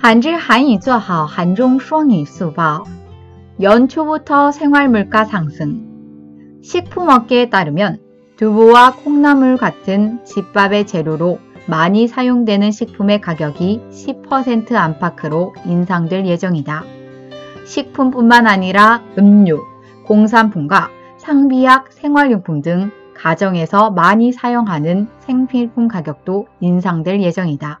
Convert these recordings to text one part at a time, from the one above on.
한질 한이 조하오 한종 수이 수바오. 연초부터 생활물가 상승. 식품업계에 따르면 두부와 콩나물 같은 집밥의 재료로 많이 사용되는 식품의 가격이 10% 안팎으로 인상될 예정이다. 식품뿐만 아니라 음료, 공산품과 상비약, 생활용품 등 가정에서 많이 사용하는 생필품 가격도 인상될 예정이다.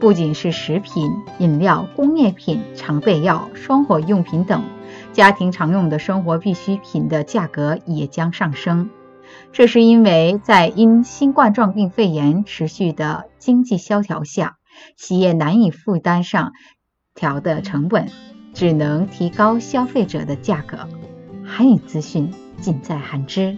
不仅是食品、饮料、工业品、常备药、生活用品等家庭常用的生活必需品的价格也将上升。这是因为在因新冠状病肺炎持续的经济萧条下，企业难以负担上调的成本，只能提高消费者的价格。韩语资讯尽在韩知。